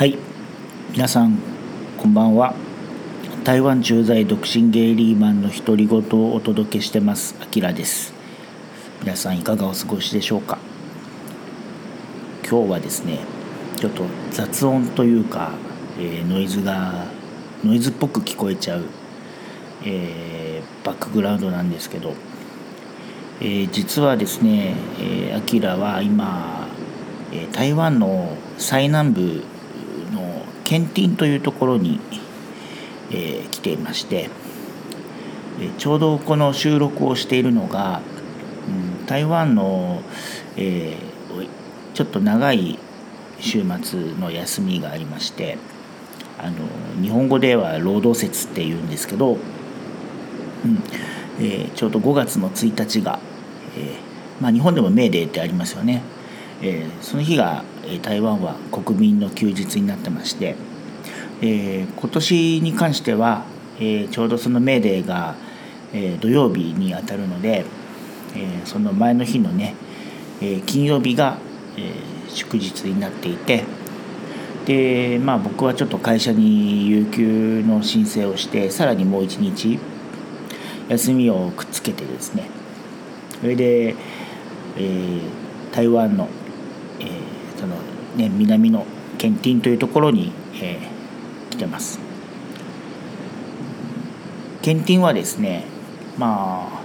はい。皆さんこんばんは。台湾駐在独身ゲイリーマンの独り言をお届けしてます。あきらです。皆さんいかがお過ごしでしょうか？今日はですねちょっと雑音というか、えー、ノイズがノイズっぽく聞こえちゃう、えー、バックグラウンドなんですけど、えー、実はですねあきらは今、え台湾の最南部ケンティンというところに、えー、来ていまして、えちょうどこの収録をしているのが、うん、台湾の、えー、ちょっと長い週末の休みがありましてあの日本語では労働節っていうんですけど、うんえー、ちょうど5月の1日が、えーまあ、日本でもメーデーってありますよね。えー、その日が台湾は国民の休日になってまして、えー、今年に関しては、えー、ちょうどそのメーデーが、え、土曜日にあたるので、え、その前の日のね、え、金曜日が、え、祝日になっていてでまあ僕はちょっと会社に有給の申請をしてさらにもう一日休みをくっつけてですねそれで、え、台湾の、ね、南のケンティンというところに、えー、来てます。ケンティンはですねまあ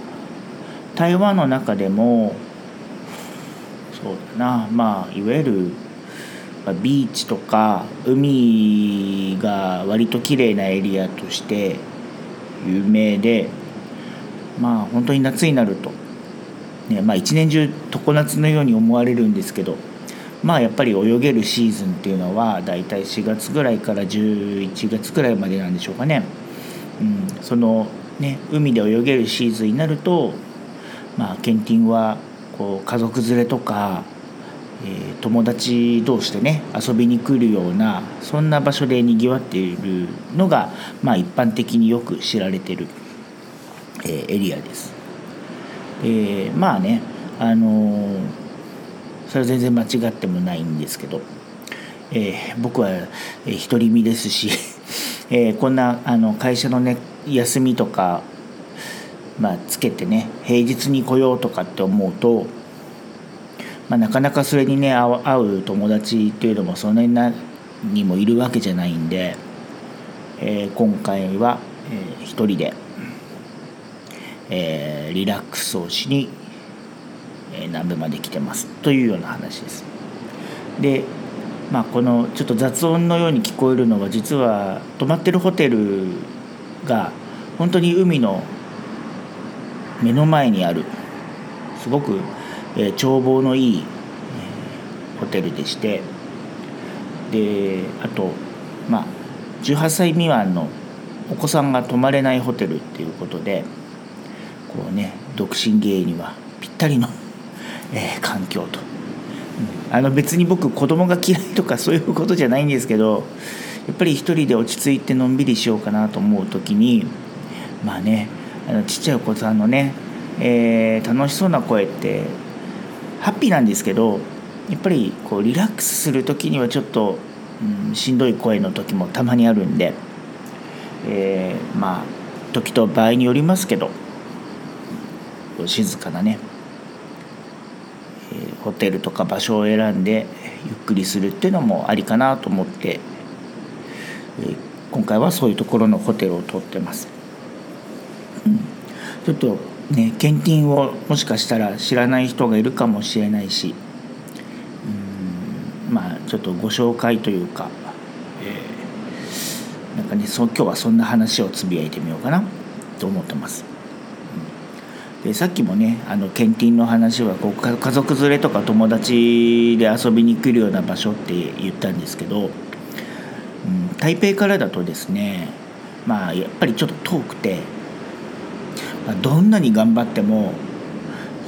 台湾の中でもそうだなまあいわゆるビーチとか海が割と綺麗なエリアとして有名でまあ本当に夏になると、ねまあ、一年中常夏のように思われるんですけどまあやっぱり泳げるシーズンっていうのはだいたい4月ぐらいから11月ぐらいまでなんでしょうかね。うん、そのね海で泳げるシーズンになるとまあケンティンはこう家族連れとか、えー、友達同士でね遊びに来るようなそんな場所でにぎわっているのが、まあ、一般的によく知られてる、えー、エリアです。でまあねあのーそれは全然間違ってもないんですけど、えー、僕は独り身ですし、えー、こんなあの会社の、ね、休みとか、まあ、つけてね平日に来ようとかって思うと、まあ、なかなかそれにね会う友達っていうのもそんなになにもいるわけじゃないんで、えー、今回は、えー、一人で、えー、リラックスをしに南部まで来てますというような話です。でまあこのちょっと雑音のように聞こえるのは実は泊まってるホテルが本当に海の目の前にあるすごく、え、眺望のいい、ホテルでしてであとまあ18歳未満のお子さんが泊まれないホテルっていうことでこうね独身芸にはぴったりのえー、環境と、うん、あの別に僕子供が嫌いとかそういうことじゃないんですけどやっぱり一人で落ち着いてのんびりしようかなと思う時にまあねあのちっちゃいお子さんのね、えー、楽しそうな声ってハッピーなんですけどやっぱりこうリラックスする時にはちょっと、うん、しんどい声の時もたまにあるんで、えー、まあ時と場合によりますけど静かなねホテルとか場所を選んでゆっくりするっていうのもありかなと思って、え今回はそういうところのホテルを取ってます。うん、ちょっとね献金をもしかしたら知らない人がいるかもしれないしうんまあちょっとご紹介というか、えー、なんかねそ今日はそんな話をつぶやいてみようかなと思ってます。でさっきもねあの検品の話はこう家族連れとか友達で遊びに来るような場所って言ったんですけど、うん、台北からだとですねまあやっぱりちょっと遠くて、まあ、どんなに頑張っても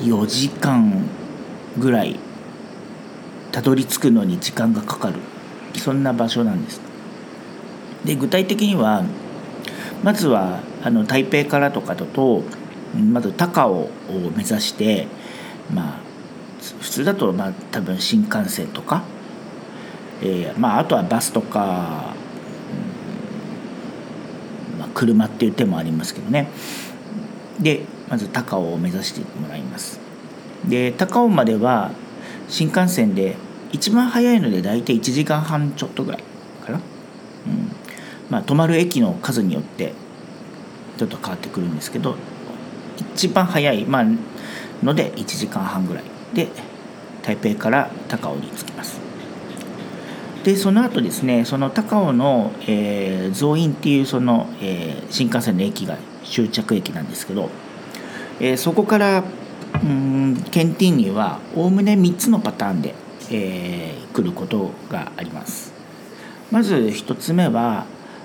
4時間ぐらいたどり着くのに時間がかかるそんな場所なんです。で具体的にはまずはあの台北からとかだとまず高尾を目指してまあ普通だとまあ多分新幹線とかえーまあ、あとはバスとか、まあ、車っていう手もありますけどね。でまず高尾を目指してもらいます。で高尾までは新幹線で一番早いので大体1時間半ちょっとぐらいかな、うん。まあ、止まる駅の数によってちょっと変わってくるんですけど一番早い、まあので1時間半ぐらい。で台北から高尾に着きます。でその後ですねその高尾の、えー、増院っていうその、えー、新幹線の駅が終着駅なんですけど、えー、そこからうんケンティンにはおおむね3つのパターンで、えー、来ることがあります。まず1つ目は、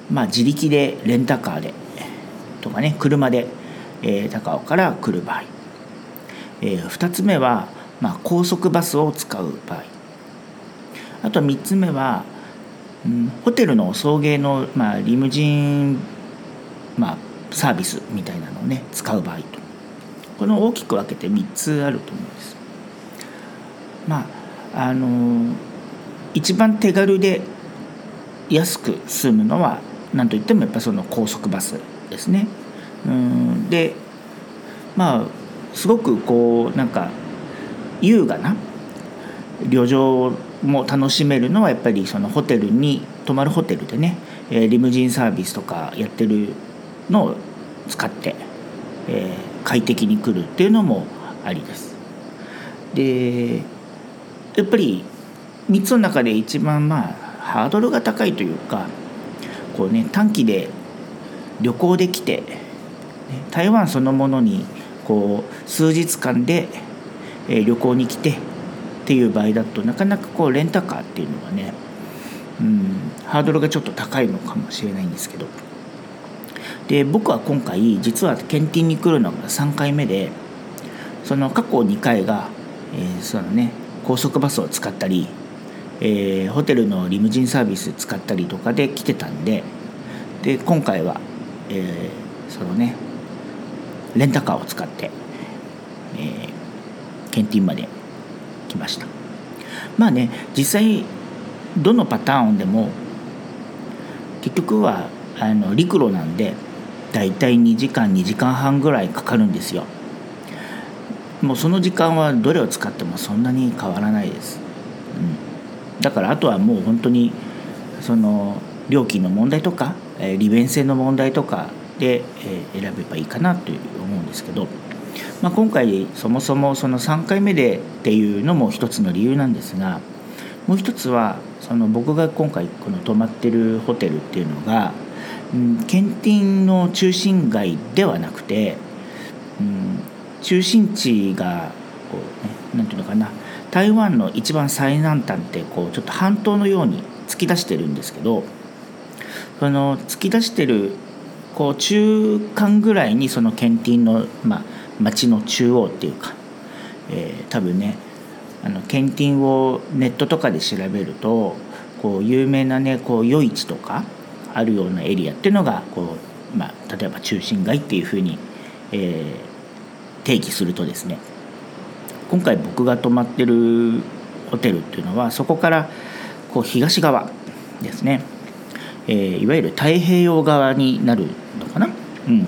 まあ、自力でレンタカーでとかね車で、えー、高尾から来る場合えー、2つ目は、まあ、高速バスを使う場合あと3つ目は、うん、ホテルの送迎の、まあ、リムジン、まあ、サービスみたいなのをね使う場合とこの大きく分けて3つあると思うんです。まああのー、一番手軽で安く済むのは何といってもやっぱその高速バスですね。うんでまあすごくこうなんか優雅な旅情も楽しめるのはやっぱりそのホテルに泊まるホテルでねリムジンサービスとかやってるのを使って、えー、快適に来るっていうのもありです。でやっぱり3つの中で一番まあハードルが高いというかこうね短期で旅行できて台湾そのものにこう数日間で、旅行に来てっていう場合だとなかなかこうレンタカーっていうのはね、うん、ハードルがちょっと高いのかもしれないんですけど。で僕は今回実は検定に来るのが3回目でその過去2回が、えー、そのね高速バスを使ったり、えー、ホテルのリムジンサービス使ったりとかで来てたんでで今回は、えー、そのねレンタカーを使って、えー、ケンティンまで来ました。まあね実際どのパターンでも結局はあの陸路なんでだいたい2時間2時間半ぐらいかかるんですよ。もうその時間はどれを使ってもそんなに変わらないです、うん、だからあとはもう本当にその料金の問題とか利便性の問題とかで、え選べばいいかなという思うんですけど、まあ、今回そもそもその3回目でっていうのも一つの理由なんですがもう一つはその僕が今回この泊まってるホテルっていうのが、うん、ケンティンの中心街ではなくて、うん、中心地がこう、ね、なんていうのかな台湾の一番最南端ってこうちょっと半島のように突き出してるんですけどその突き出してるこう中間ぐらいにそのケンティンの、まあ、町の中央っていうか、えー、多分ねあのケンティンをネットとかで調べるとこう有名なねこう夜市とかあるようなエリアっていうのがこう、まあ、例えば中心街っていうふうに、えー、定義するとですね今回僕が泊まってるホテルっていうのはそこからこう東側ですね。えー、いわゆる太平洋側になるのかな、うん、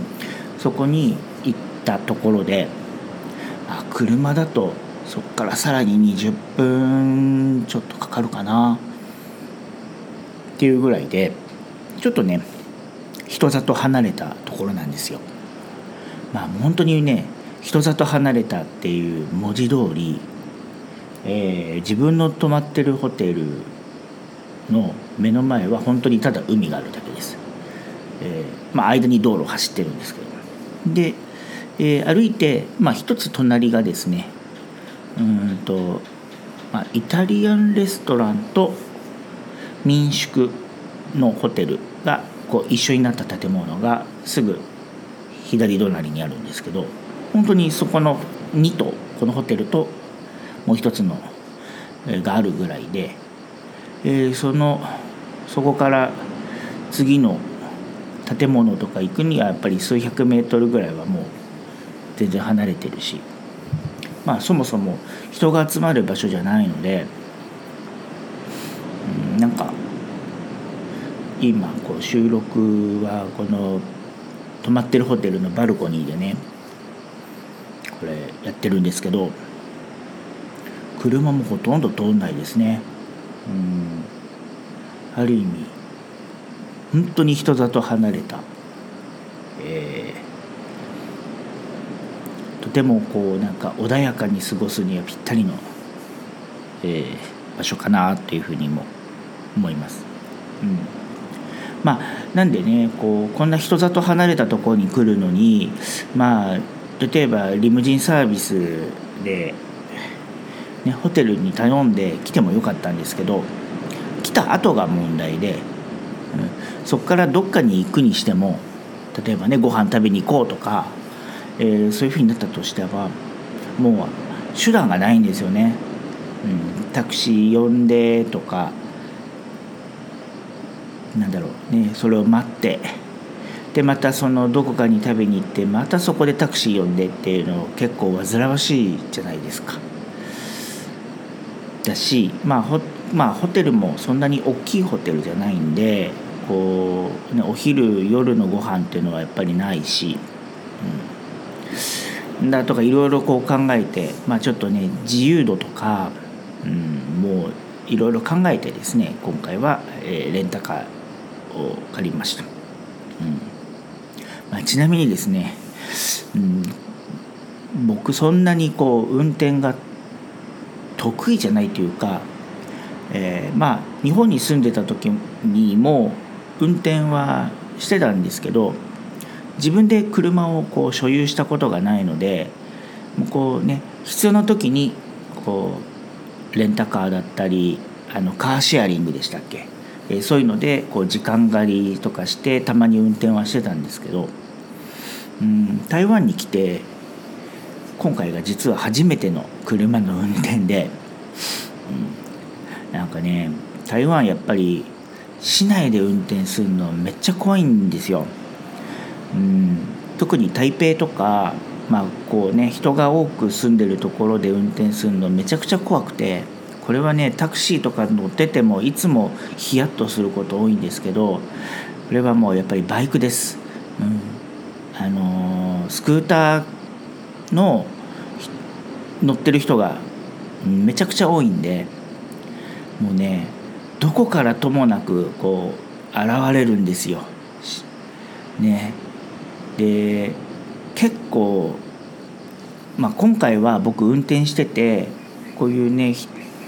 そこに行ったところであ車だとそこからさらに20分ちょっとかかるかな？っていうぐらいでちょっとね人里離れたところなんですよ。まあ本当にね人里離れたっていう文字通り、えー、自分の泊まってるホテルの目の前は本当にただ海があるだけです、えー、まあ、間に道路を走ってるんですけど。で、えー、歩いて、まあ、一つ隣がですねうんと、まあ、イタリアンレストランと民宿のホテルがこう一緒になった建物がすぐ左隣にあるんですけど本当にそこの2棟このホテルともう一つのがあるぐらいでえー、そのそこから次の建物とか行くにはやっぱり数百メートルぐらいはもう全然離れてるし。まあそもそも人が集まる場所じゃないので、なんか今こう収録はこの泊まってるホテルのバルコニーでねこれやってるんですけど車もほとんど通んないですね。うん。ある意味本当に人里離れた、え。ー、とてもこうなんか穏やかに過ごすにはぴったりの、え。ー、場所かなというふうにも思います。うん。まあ、なんでねこうこんな人里離れたところに来るのにまあ例えばリムジンサービスでね、ホテルに頼んで来てもよかったんですけど来た後が問題で、そこからどっかに行くにしても例えばねご飯食べに行こうとか、えー、そういうふうになったとしてはもう手段がないんですよね。うん、タクシー呼んでとかなんだろうねそれを待ってでまたそのどこかに食べに行ってまたそこでタクシー呼んでっていうの結構煩わしいじゃないですか。だし、まあホまあ、ホテルもそんなに大きいホテルじゃないんでこう、ね、お昼夜のご飯っていうのはやっぱりないし、うん、だとかいろいろこう考えて、まあ、ちょっとね自由度とか、うん、もういろいろ考えてですね今回は、えー、レンタカーを借りました。うんまあ、ちなみにですね、うん、僕そんなにこう運転が得意じゃないというか、えー、まあ日本に住んでた時にも運転はしてたんですけど自分で車をこう所有したことがないのでもうこうね必要な時にこうレンタカーだったりあのカーシェアリングでしたっけ、えー、そういうのでこう時間狩りとかしてたまに運転はしてたんですけどうん台湾に来て今回が実は初めての車の運転で、うん、なんかね台湾やっぱり市内で運転するのめっちゃ怖いんですよ。うん、特に台北とか、まあこうね、人が多く住んでるところで運転するのめちゃくちゃ怖くてこれはねタクシーとか乗っててもいつもヒヤッとすること多いんですけどこれはもうやっぱりバイクです。うん、あのスクーターの乗ってる人がめちゃくちゃ多いんでもうねどこからともなくこう現れるんですよ。ね、で結構、まあ、今回は僕運転しててこういうね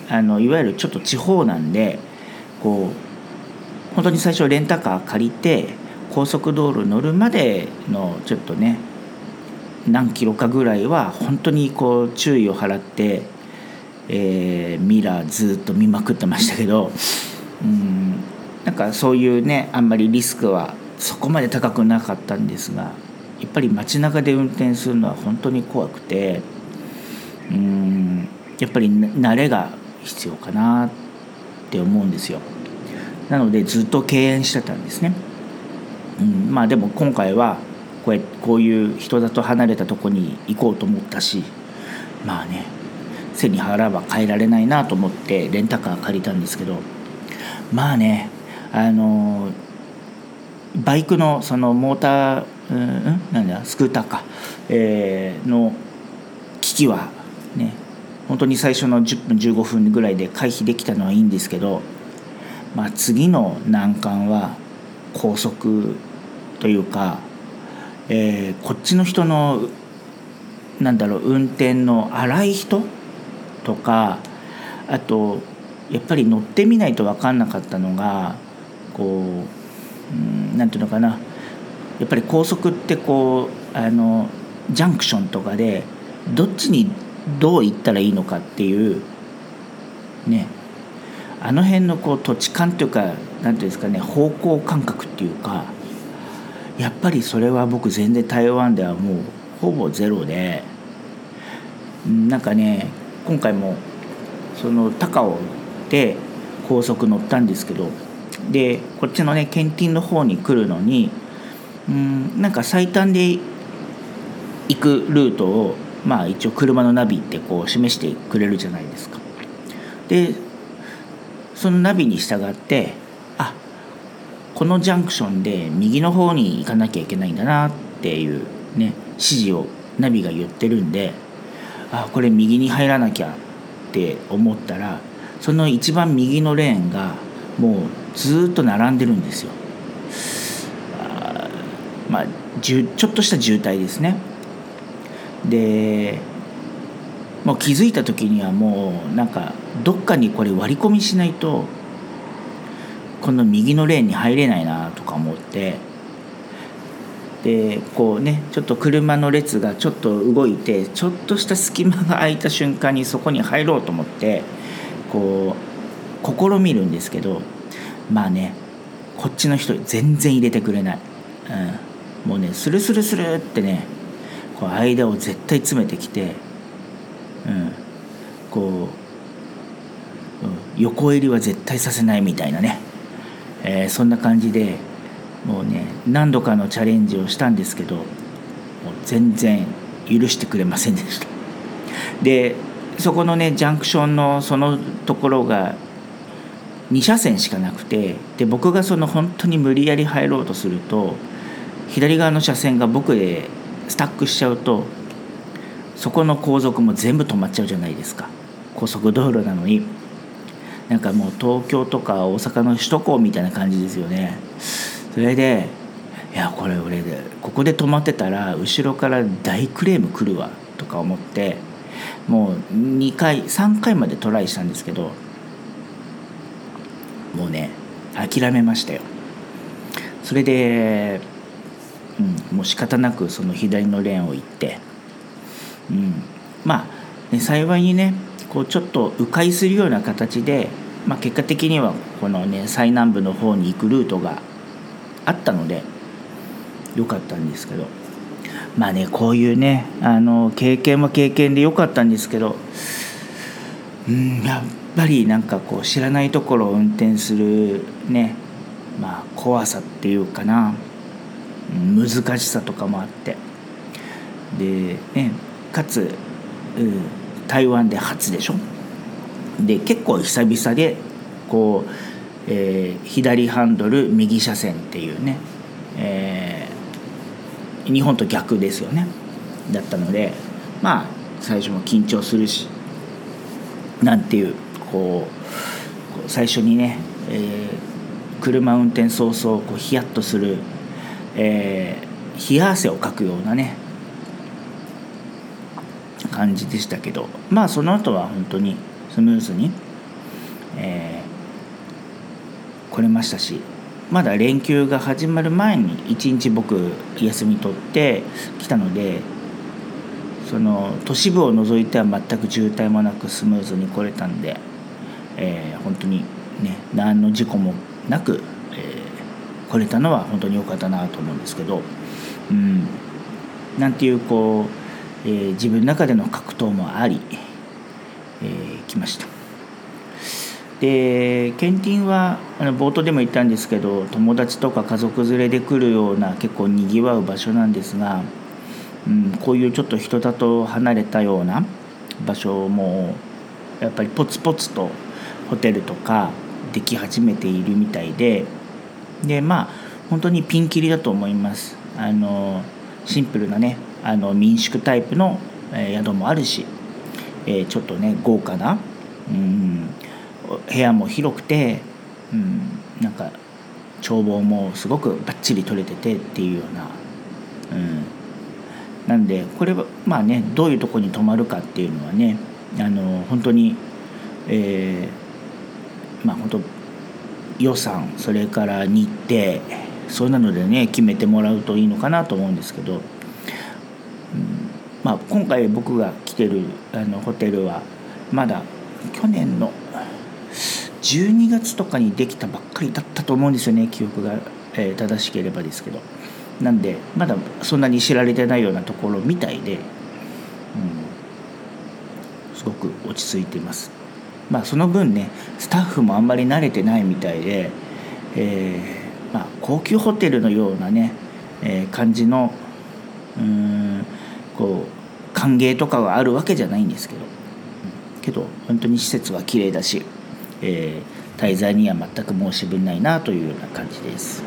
あのいわゆるちょっと地方なんでこう本当に最初レンタカー借りて高速道路乗るまでのちょっとね何キロかぐらいは本当にこう注意を払って、えー、ミラーずっと見まくってましたけどうんなんかそういうねあんまりリスクはそこまで高くなかったんですがやっぱり街中で運転するのは本当に怖くてうんやっぱり慣れが必要かなって思うんですよ。なのでずっと敬遠してたんですね。うん、まあでも今回はこうこういう人里離れたとこに行こうと思ったしまあね背に腹は変えられないなと思ってレンタカー借りたんですけどまあねあのバイクのそのモーターうんなんだスクーターか、えー、の機器はね本当に最初の10分15分ぐらいで回避できたのはいいんですけど、まあ、次の難関は高速というかえー、こっちの人のなんだろう運転の荒い人とかあとやっぱり乗ってみないと分かんなかったのがこう、うん、なんていうのかな。やっぱり高速ってこうあのジャンクションとかでどっちにどう行ったらいいのかっていうね。あの辺のこう土地勘というか何ていうんですかね方向感覚っていうかやっぱりそれは僕全然台湾ではもうほぼゼロでなんかね今回もその高尾で高速乗ったんですけどでこっちのね検ンの方に来るのにうんなんか最短で行くルートをまあ一応車のナビってこう示してくれるじゃないですか。でそのナビに従ってあこのジャンクションで右の方に行かなきゃいけないんだなっていうね指示をナビが言ってるんであこれ右に入らなきゃって思ったらその一番右のレーンがもうずっと並んでるんですよ。あまあちょっとした渋滞ですね。でもう気づいた時にはもうなんかどっかにこれ割り込みしないとこの右のレーンに入れないなとか思ってでこうねちょっと車の列がちょっと動いてちょっとした隙間が空いた瞬間にそこに入ろうと思ってこう試みるんですけどまあねこっちの人全然入れてくれない、うん、もうねスルスルスルってねこう間を絶対詰めてきて、うん、こう、うん、横襟は絶対させないみたいなね、えー、そんな感じでもうね何度かのチャレンジをしたんですけどもう全然許してくれませんでした。でそこのねジャンクションのそのところが2車線しかなくてで僕がその本当に無理やり入ろうとすると左側の車線が僕でスタックしちゃうとそこの後続も全部止まっちゃうじゃないですか。高速道路なのに。なんかもう東京とか大阪の首都高みたいな感じですよね。それでいやこれ俺でここで止まってたら後ろから大クレーム来るわとか思ってもう2回3回までトライしたんですけどもうね諦めましたよ。それで、うん、もう仕方なくその左のレーンを行って、うん、まあ、ね、幸いにねこうちょっと迂回するような形で、まあ、結果的にはこのね最南部の方に行くルートがあったので良かったんですけど。まあねこういうねあの経験も経験で良かったんですけど。うんやっぱりなんかこう知らないところを運転するねまあ怖さっていうかな。難しさとかもあって。でねかつ、うん、台湾で初でしょ。で結構久々でこうえー、左ハンドル右車線っていうね、えー、日本と逆ですよねだったのでまあ最初も緊張するしなんていうこう最初にね、えー、車運転早々こうヒヤッとする、えー、冷や汗をかくようなね感じでしたけどまあその後は本当にスムーズに、えー来れましたしまだ連休が始まる前に一日僕休み取って来たのでその都市部を除いては全く渋滞もなくスムーズに来れたんで、えー、本当にね何の事故もなく、えー、来れたのは本当に良かったなと思うんですけど、うん、なんていうこう、えー、自分の中での格闘もあり、えー、来ました。でケンティンはあの冒頭でも言ったんですけど友達とか家族連れで来るような結構にぎわう場所なんですが、うん、こういうちょっと人里離れたような場所もやっぱりポツポツとホテルとかでき始めているみたいででまあ本当にピンキリだと思います。あのシンプルなねあの民宿タイプの、宿もあるし、えー、ちょっとね豪華な、うん、部屋も広くて、うん、なんか眺望もすごくバッチリ撮れててっていうような、うん、なんでこれはまあねどういうとこに泊まるかっていうのはねあの本当に、えー、まあ本当予算それから日程そうなのでね決めてもらうといいのかなと思うんですけど、うん。まあ、今回僕が来てるあのホテルはまだ去年の12月とかにできたばっかりだったと思うんですよね記憶が、えー、正しければですけど。なんでまだそんなに知られてないようなところみたいで、うん、すごく落ち着いています。まあその分ねスタッフもあんまり慣れてないみたいで、えー、まあ、高級ホテルのようなね、えー、感じのうんこう歓迎とかがあるわけじゃないんですけど、うん、けど本当に施設は綺麗だしえー、滞在には全く申し分ないなというような感じです。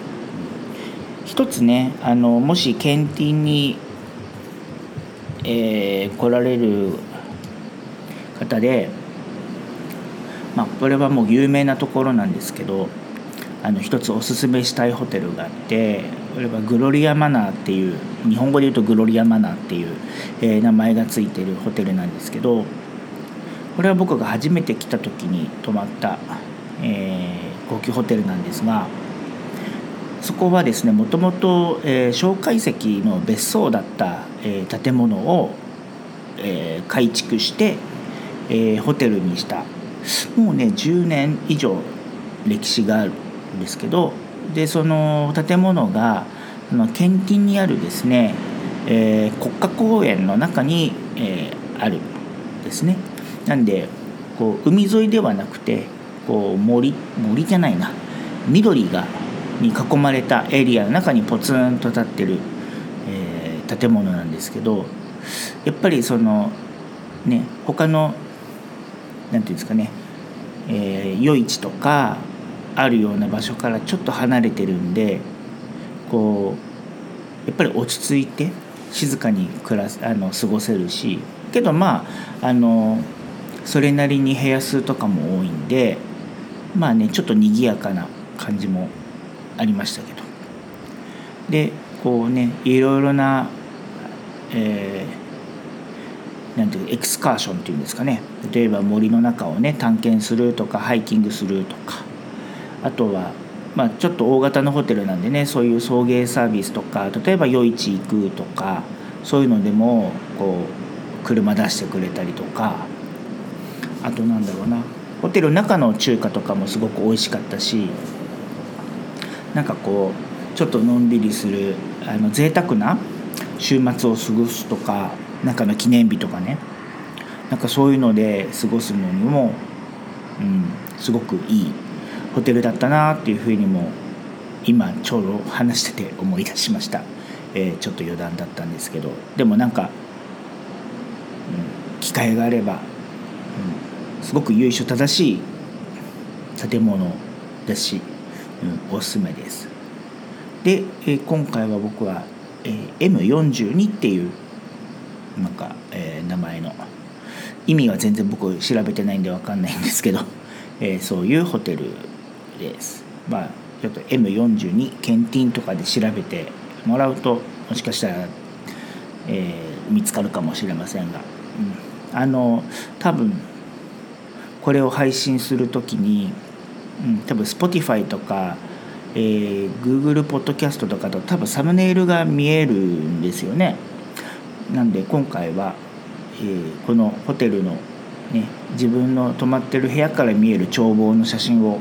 一つねあのもし検品に、えー、来られる方で、まあ、これはもう有名なところなんですけどあの一つおすすめしたいホテルがあってこれはグロリアマナーっていう日本語で言うとグロリアマナーっていう、えー、名前が付いてるホテルなんですけどこれは僕が初めて来た時に泊まった、えー、高級ホテルなんですがそこはですねもともと蒋介石の別荘だった、えー、建物を、えー、改築して、え、ホテルにしたもうね10年以上歴史があるんですけどでその建物があの県近にあるですね、えー、国家公園の中に、えー、あるんですね。なんでこう海沿いではなくてこう森森じゃないな。緑がに囲まれたエリアの中にポツンと立ってる、えー、建物なんですけどやっぱりそのね他の何て言うんですかね、えー、夜市とかあるような場所からちょっと離れてるんでこうやっぱり落ち着いて静かに暮らすあの過ごせるしけどまああのそれなりに部屋数とかも多いんでまあねちょっと賑やかな感じもありましたけど。でこうねいろいろな、えー、なんていうエクスカーションっていうんですかね。例えば森の中をね探検するとかハイキングするとか。あとはまあ、ちょっと大型のホテルなんでねそういう送迎サービスとか例えば夜市行くとかそういうのでもこう車出してくれたりとか。あとなんだろうな。ホテルの中の中華とかもすごく美味しかったしなんかこうちょっとのんびりするあの贅沢な週末を過ごすとか中の記念日とかね。なんかそういうので過ごすのにも、うん、すごくいいホテルだったなっていうふうにも今ちょうど話してて思い出しました、えー、ちょっと余談だったんですけど。でもなんか、うん、機会があれば、すごく由緒正しい建物だし、うん、おすすめですで、え、今回は僕は、えー、M42 っていうなんか、え、名前の意味は全然僕調べてないんで分かんないんですけど、え、そういうホテルです。まあちょっと M42 ケンティンとかで調べてもらうともしかしたら、えー、見つかるかもしれませんが、うん、あの多分これを配信する時に、うん、多分 Spotify とか、えー、Google ポッドキャストとかと多分サムネイルが見えるんですよね。なんで今回は、えー、このホテルのね自分の泊まってる部屋から見える眺望の写真を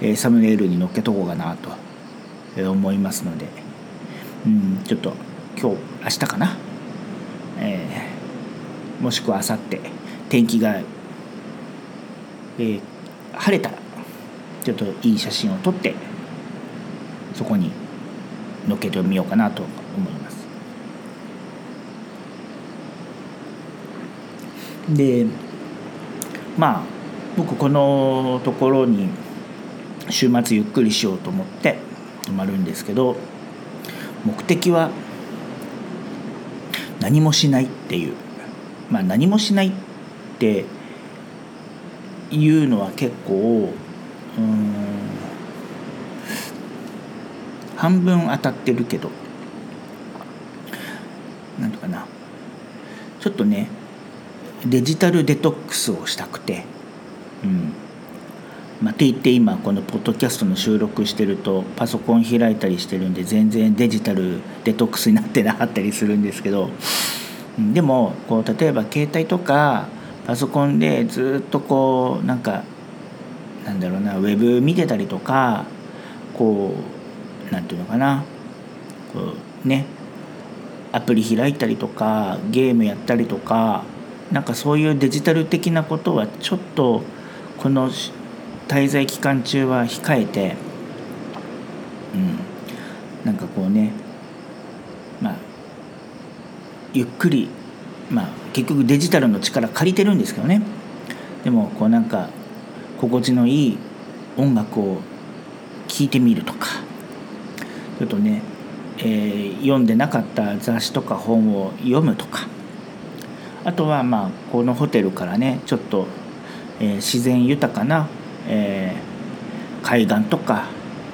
えサムネイルに載っけとこうかなと思いますので、うん、ちょっと今日明日かな、えー、もしくは明後日天気が、えー、晴れたらちょっといい写真を撮ってそこに載っけてみようかなと思います。でまあ僕このところに週末ゆっくりしようと思って泊まるんですけど目的は何もしないっていうまあ何もしないっていうのは結構うん半分当たってるけど。なんとかな。ちょっとねデジタルデトックスをしたくて。うん。まあ、といって今このポッドキャストの収録してるとパソコン開いたりしてるんで全然デジタルデトックスになってなかったりするんですけど。でもこう例えば携帯とかパソコンでずっとこうなんかなんだろうなウェブ見てたりとかこうなんていうのかなこうねアプリ開いたりとかゲームやったりとかなんかそういうデジタル的なことはちょっとこの滞在期間中は控えてうんなんかこうねまあゆっくりまあ結局デジタルの力借りてるんですけどね。でもこうなんか心地のいい音楽を聴いてみるとか。ちょっとね、えー、読んでなかった雑誌とか本を読むとか。あとはまあこのホテルからねちょっと、えー、自然豊かな、えー、海岸とか、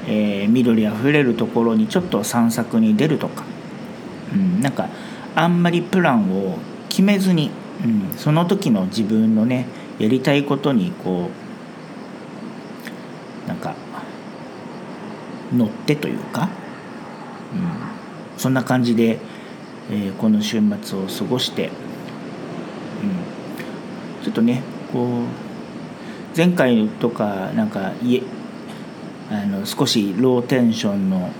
えー、緑あふれるところにちょっと散策に出るとか、うん、なんかあんまりプランを決めずに、うん、その時の自分のねやりたいことにこうなんか乗ってというか、うん、そんな感じで、えー、この週末を過ごして、うん、ちょっとねこう前回とかなんか家あの少しローテンションの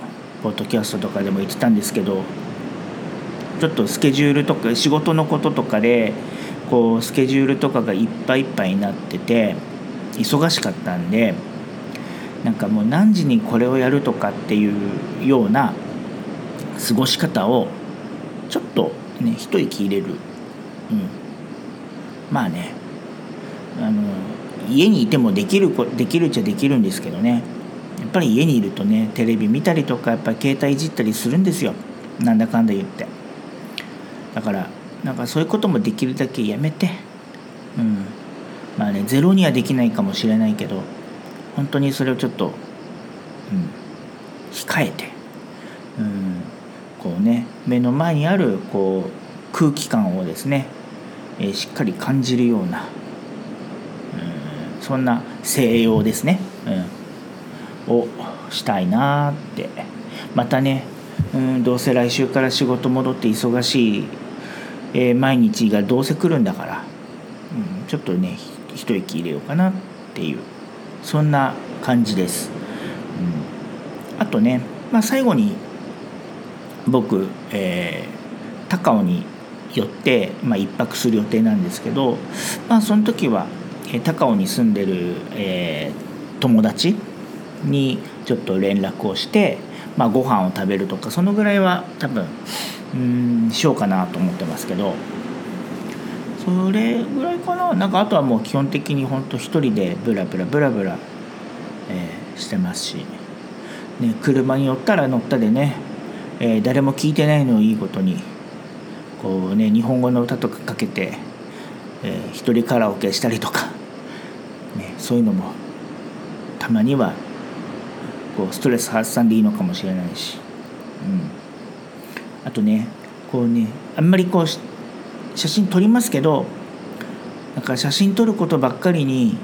ポッドキャストとかでも言ってたんですけどちょっとスケジュールとか仕事のこととかでこうスケジュールとかがいっぱいいっぱいになってて忙しかったんでなんかもう何時にこれをやるとかっていうような過ごし方をちょっとね一息入れる、うん、まあね。あの家にいてもできるできるっちゃできるんですけどね。やっぱり家にいるとねテレビ見たりとかやっぱり携帯いじったりするんですよ。なんだかんだ言って。だからなんかそういうこともできるだけやめて。うん。まあねゼロにはできないかもしれないけど本当にそれをちょっと、うん、控えて、うん、こうね目の前にあるこう空気感をですね、えー、しっかり感じるような、うん、そんな静養ですね、うん、をしたいなって。またね、うん、どうせ来週から仕事戻って忙しい、えー、毎日がどうせ来るんだから、うん、ちょっとね一息入れようかなっていう。そんな感じです。うん、あとね、まあ、最後に僕、えー、高尾に寄って、まあ、1泊する予定なんですけど、まあ、その時は、え、高尾に住んでる、えー、友達にちょっと連絡をして、まあ、ご飯を食べるとかそのぐらいは多分うんしようかなと思ってますけど。それぐらいかな。なんかあとはもう基本的に本当一人でブラブラブラブラ、えー、してますし、ね、車に乗ったら乗ったでね、えー、誰も聞いてないのをいいことに。こうね日本語の歌とかかけて、えー、一人カラオケしたりとか、ね、そういうのもたまにはこうストレス発散でいいのかもしれないし、うん、あとねこうねあんまりこう写真撮りますけどなんか写真撮ることばっかりに、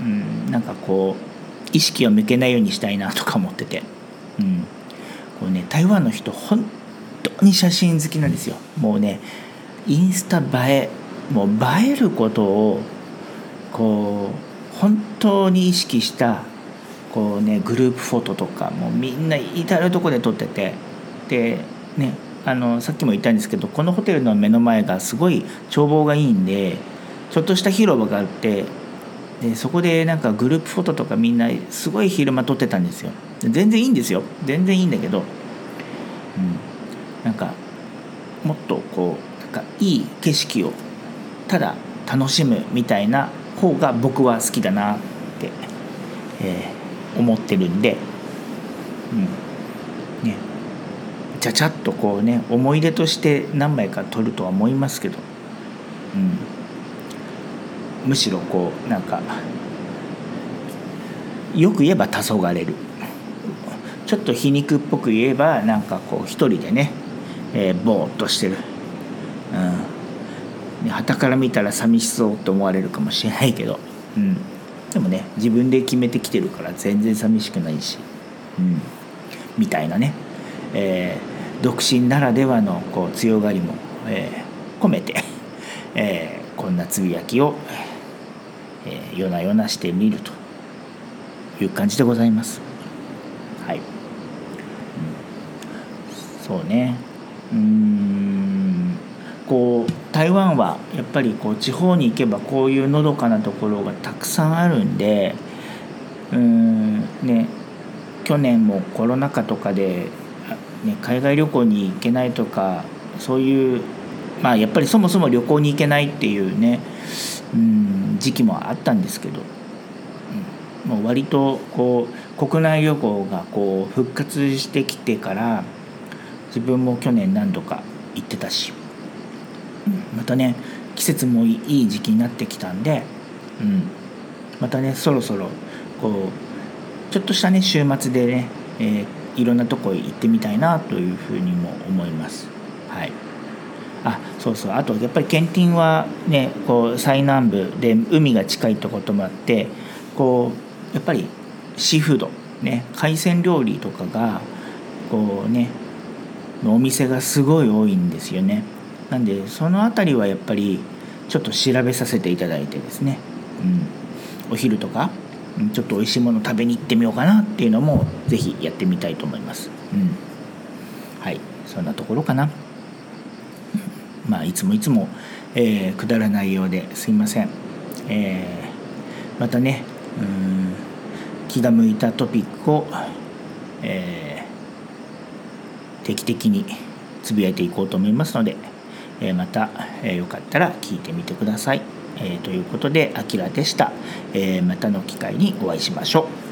うん、なんかこう意識を向けないようにしたいなとか思ってて、うん、こうね台湾の人本当に写真好きなんですよ。もうねインスタ映えもう映えることをこう本当に意識したこうねグループフォトとかもうみんな至る所で撮ってて。でねあのさっきも言ったんですけどこのホテルの目の前がすごい眺望がいいんでちょっとした広場があってでそこでなんかグループフォトとかみんなすごい昼間撮ってたんですよ。全然いいんですよ。全然いいんだけど、うん、なんかもっとこうなんかいい景色をただ楽しむみたいな方が僕は好きだなって、えー、思ってるんで、うん。ね、ちゃちゃっとこうね思い出として何枚か撮るとは思いますけど、うん、むしろこうなんかよく言えば黄昏れる。ちょっと皮肉っぽく言えばなんかこう一人でね、えー、ぼーっとしてる。うん、から見たら寂しそうと思われるかもしれないけど、うん、でもね自分で決めてきてるから全然寂しくないし、うん、みたいなね、えー独身ならではのこう強がりも、えー、込めて、えー、こんなつぶやきを、えー、夜な夜なしてみるという感じでございます。はい、うん、そうね。うん。こう台湾はやっぱりこう地方に行けばこういうのどかなところがたくさんあるんでうん。ね。去年もコロナ禍とかでね、海外旅行に行けないとかそういうまあやっぱりそもそも旅行に行けないっていうね、うん、時期もあったんですけど、うん、もう割とこう国内旅行がこう復活してきてから自分も去年何度か行ってたし、うん、またね季節もいい時期になってきたんで、うん、またねそろそろこうちょっとしたね週末でね、えー、いろんなとこへ行ってみたいなというふうにも思います。はい。あそうそう。あとやっぱりケンティンはねこう最南部で海が近いとこともあってこうやっぱりシーフードね海鮮料理とかがこうねお店がすごい多いんですよね。なんでその辺りはやっぱりちょっと調べさせていただいてですね、うん、お昼とかちょっと美味しいもの食べに行ってみようかなっていうのも是非やってみたいと思います、うん、はい。そんなところかな。まあいつもいつも、えー、くだらないようですいません、えー、またねうん気が向いたトピックを、えー、定期的につぶやいていこうと思いますので、えまた、えよかったら聞いてみてください。えということで、あきらでした。えまたの機会にお会いしましょう。